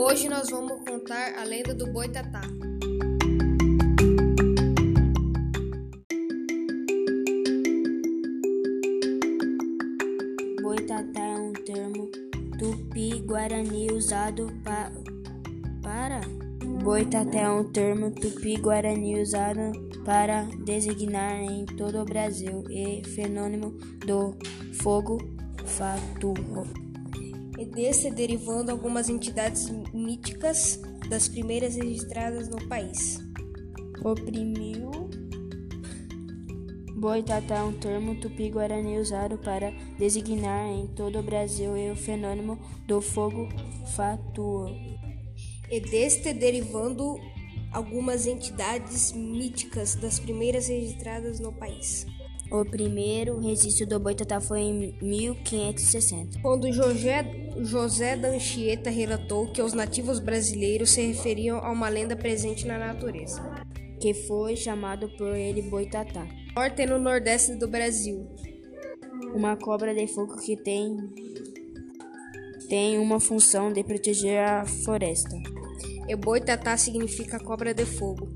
Hoje nós vamos contar a lenda do Boitatá. Boitatá é um termo tupi-guarani usado pa para Boitatá é um termo tupi-guarani usado para designar em todo o Brasil e fenômeno do fogo fatuo. E desse derivando algumas entidades míticas das primeiras registradas no país. Oprimiu Boitatá é um termo tupi-guarani usado para designar em todo o Brasil e o fenômeno do fogo fatuo. E deste derivando algumas entidades míticas das primeiras registradas no país. O primeiro registro do Boitatá foi em 1560. Quando José, José da Anchieta relatou que os nativos brasileiros se referiam a uma lenda presente na natureza, que foi chamado por ele Boitatá. Norte no nordeste do Brasil. Uma cobra de fogo que tem tem uma função de proteger a floresta. E Boitatá significa cobra de fogo.